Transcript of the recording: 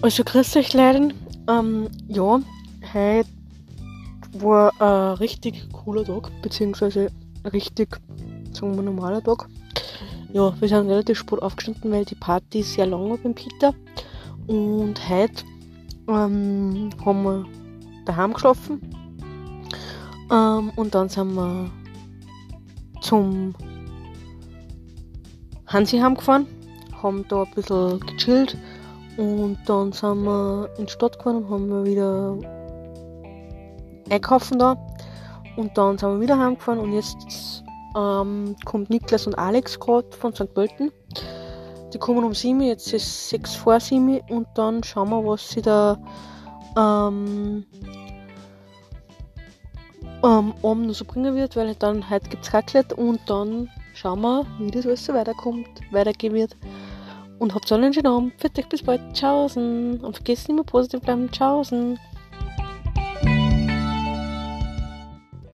Also grüß euch Leute. Ähm, ja, heute war ein richtig cooler Tag, beziehungsweise richtig, sagen wir, normaler Tag. Ja, wir sind relativ spät aufgestanden, weil die Party sehr lang war beim Peter. Und heute ähm, haben wir daheim geschlafen. Ähm, und dann sind wir zum Hansi heimgefahren, haben da ein bisschen gechillt und dann sind wir in die Stadt gefahren und haben wir wieder einkaufen da. Und dann sind wir wieder heimgefahren und jetzt ähm, kommt Niklas und Alex gerade von St. Pölten. Die kommen um 7 jetzt ist 6 vor 7 und dann schauen wir, was sie da ähm, ähm, Abend noch so bringen wird, weil dann heute gibt es Raclette und dann schauen wir, wie das alles so weiterkommt, weitergehen wird. Und habt alle einen schönen Abend. Für dich bis bald. Tschaußen. Und vergesst nicht mehr positiv bleiben. Tschaußen.